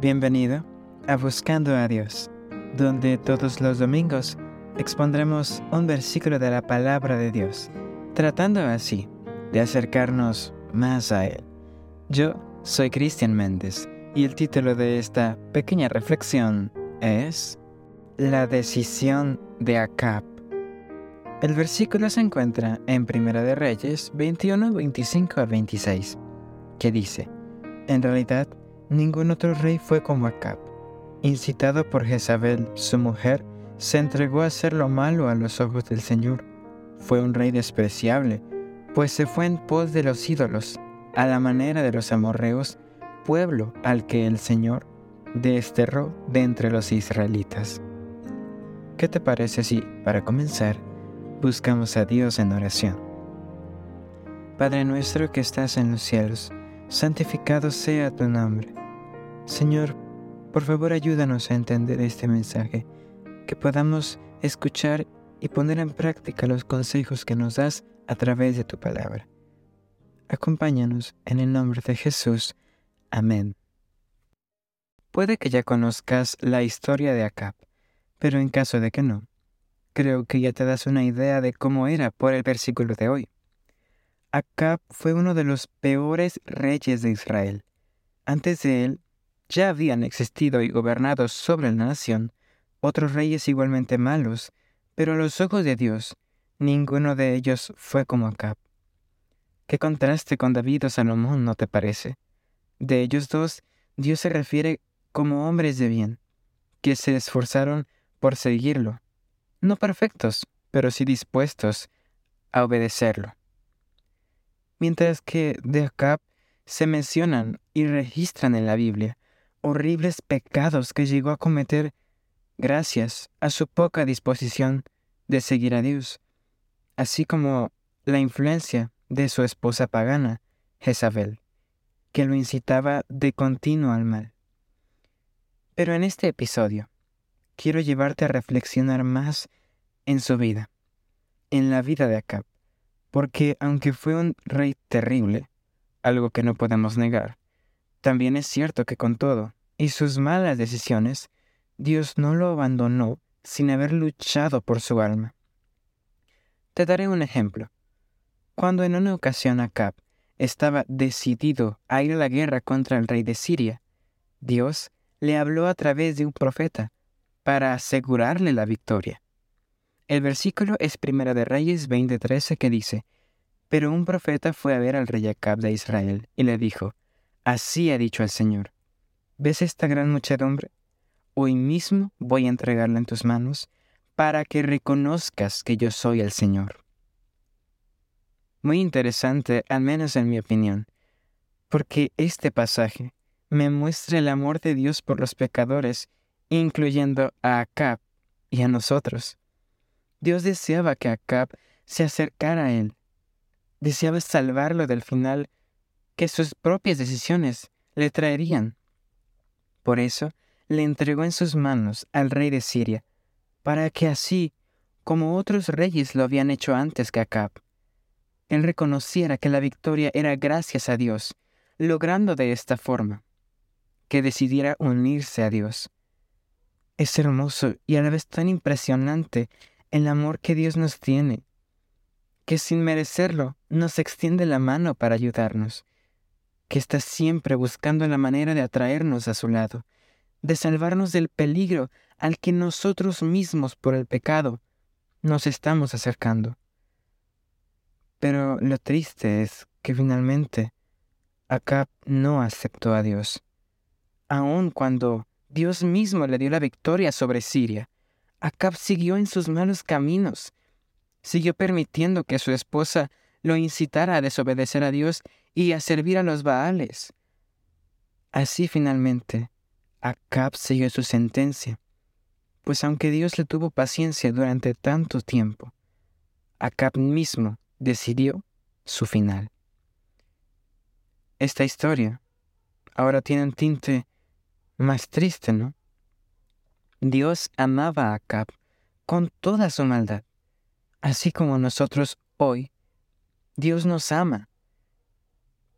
Bienvenido a Buscando a Dios, donde todos los domingos expondremos un versículo de la palabra de Dios, tratando así de acercarnos más a Él. Yo soy Cristian Méndez y el título de esta pequeña reflexión es La decisión de Acab. El versículo se encuentra en Primera de Reyes 21, 25 a 26, que dice, En realidad, Ningún otro rey fue como Acab. Incitado por Jezabel, su mujer, se entregó a hacer lo malo a los ojos del Señor. Fue un rey despreciable, pues se fue en pos de los ídolos, a la manera de los amorreos, pueblo al que el Señor desterró de entre los israelitas. ¿Qué te parece si, para comenzar, buscamos a Dios en oración? Padre nuestro que estás en los cielos, santificado sea tu nombre Señor, por favor ayúdanos a entender este mensaje, que podamos escuchar y poner en práctica los consejos que nos das a través de tu palabra. Acompáñanos en el nombre de Jesús. Amén. Puede que ya conozcas la historia de Acab, pero en caso de que no, creo que ya te das una idea de cómo era por el versículo de hoy. Acab fue uno de los peores reyes de Israel. Antes de él ya habían existido y gobernado sobre la nación otros reyes igualmente malos, pero a los ojos de Dios, ninguno de ellos fue como Acab. Qué contraste con David o Salomón, ¿no te parece? De ellos dos, Dios se refiere como hombres de bien, que se esforzaron por seguirlo, no perfectos, pero sí dispuestos a obedecerlo. Mientras que de Acab se mencionan y registran en la Biblia horribles pecados que llegó a cometer gracias a su poca disposición de seguir a Dios, así como la influencia de su esposa pagana, Jezabel, que lo incitaba de continuo al mal. Pero en este episodio, quiero llevarte a reflexionar más en su vida, en la vida de Acab, porque aunque fue un rey terrible, algo que no podemos negar, también es cierto que con todo, y sus malas decisiones, Dios no lo abandonó sin haber luchado por su alma. Te daré un ejemplo. Cuando en una ocasión Acab estaba decidido a ir a la guerra contra el rey de Siria, Dios le habló a través de un profeta para asegurarle la victoria. El versículo es Primera de Reyes 20:13 que dice, Pero un profeta fue a ver al rey Acab de Israel y le dijo, Así ha dicho el Señor. ¿Ves esta gran muchedumbre? Hoy mismo voy a entregarla en tus manos para que reconozcas que yo soy el Señor. Muy interesante, al menos en mi opinión, porque este pasaje me muestra el amor de Dios por los pecadores, incluyendo a Acab y a nosotros. Dios deseaba que Acab se acercara a él. Deseaba salvarlo del final que sus propias decisiones le traerían. Por eso le entregó en sus manos al rey de Siria, para que así, como otros reyes lo habían hecho antes que Acab, él reconociera que la victoria era gracias a Dios, logrando de esta forma que decidiera unirse a Dios. Es hermoso y a la vez tan impresionante el amor que Dios nos tiene, que sin merecerlo nos extiende la mano para ayudarnos que está siempre buscando la manera de atraernos a su lado, de salvarnos del peligro al que nosotros mismos por el pecado nos estamos acercando. Pero lo triste es que finalmente Acab no aceptó a Dios. Aun cuando Dios mismo le dio la victoria sobre Siria, Acab siguió en sus malos caminos, siguió permitiendo que su esposa lo incitara a desobedecer a Dios y a servir a los Baales. Así finalmente, Acab siguió su sentencia, pues aunque Dios le tuvo paciencia durante tanto tiempo, Acab mismo decidió su final. Esta historia ahora tiene un tinte más triste, ¿no? Dios amaba a Acab con toda su maldad, así como nosotros hoy Dios nos ama.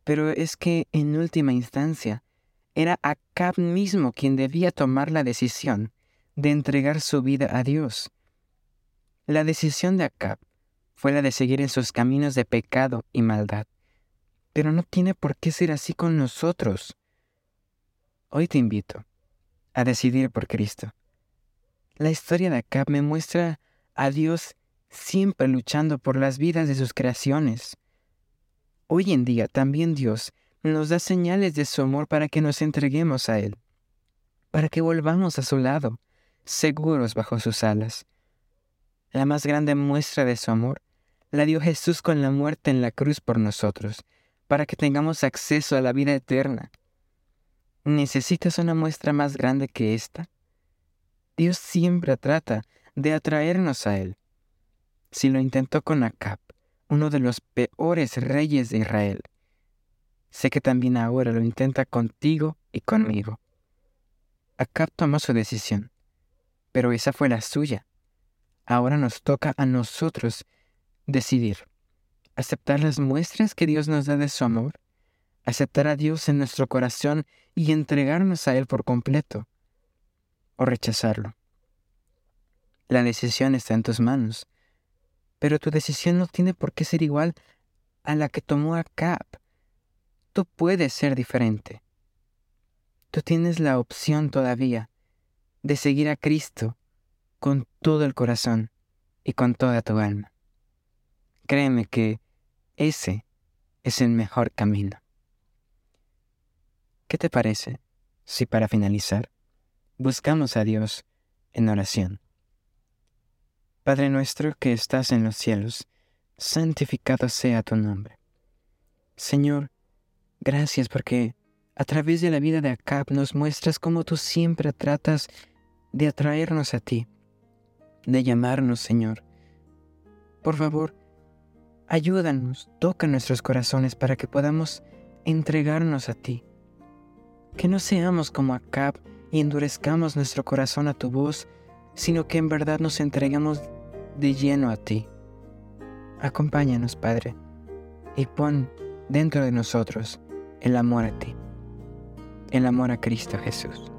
Pero es que en última instancia, era Acab mismo quien debía tomar la decisión de entregar su vida a Dios. La decisión de Acab fue la de seguir en sus caminos de pecado y maldad. Pero no tiene por qué ser así con nosotros. Hoy te invito a decidir por Cristo. La historia de Acab me muestra a Dios siempre luchando por las vidas de sus creaciones. Hoy en día también Dios nos da señales de su amor para que nos entreguemos a Él, para que volvamos a su lado, seguros bajo sus alas. La más grande muestra de su amor la dio Jesús con la muerte en la cruz por nosotros, para que tengamos acceso a la vida eterna. ¿Necesitas una muestra más grande que esta? Dios siempre trata de atraernos a Él. Si lo intentó con Acab, uno de los peores reyes de Israel, sé que también ahora lo intenta contigo y conmigo. Acab tomó su decisión, pero esa fue la suya. Ahora nos toca a nosotros decidir. Aceptar las muestras que Dios nos da de su amor, aceptar a Dios en nuestro corazón y entregarnos a Él por completo, o rechazarlo. La decisión está en tus manos, pero tu decisión no tiene por qué ser igual a la que tomó Acab. Tú puedes ser diferente. Tú tienes la opción todavía de seguir a Cristo con todo el corazón y con toda tu alma. Créeme que ese es el mejor camino. ¿Qué te parece si para finalizar buscamos a Dios en oración? Padre nuestro que estás en los cielos, santificado sea tu nombre. Señor, gracias porque a través de la vida de Acab nos muestras cómo tú siempre tratas de atraernos a ti de llamarnos, Señor. Por favor, ayúdanos, toca nuestros corazones para que podamos entregarnos a ti. Que no seamos como Acab y endurezcamos nuestro corazón a tu voz, sino que en verdad nos entregamos de lleno a ti. Acompáñanos, Padre, y pon dentro de nosotros el amor a ti, el amor a Cristo Jesús.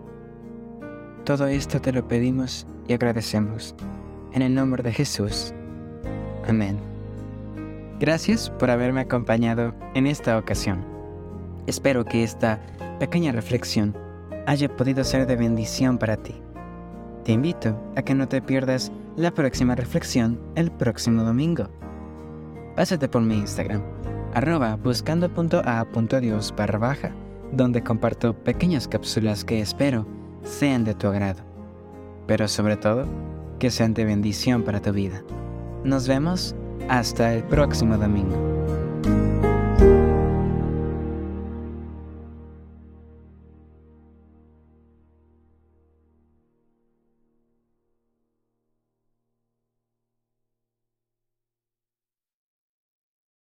Todo esto te lo pedimos y agradecemos. En el nombre de Jesús. Amén. Gracias por haberme acompañado en esta ocasión. Espero que esta pequeña reflexión haya podido ser de bendición para ti. Te invito a que no te pierdas la próxima reflexión el próximo domingo. Pásate por mi Instagram, arroba buscando.a.dios barra baja, donde comparto pequeñas cápsulas que espero sean de tu agrado, pero sobre todo que sean de bendición para tu vida. Nos vemos hasta el próximo domingo.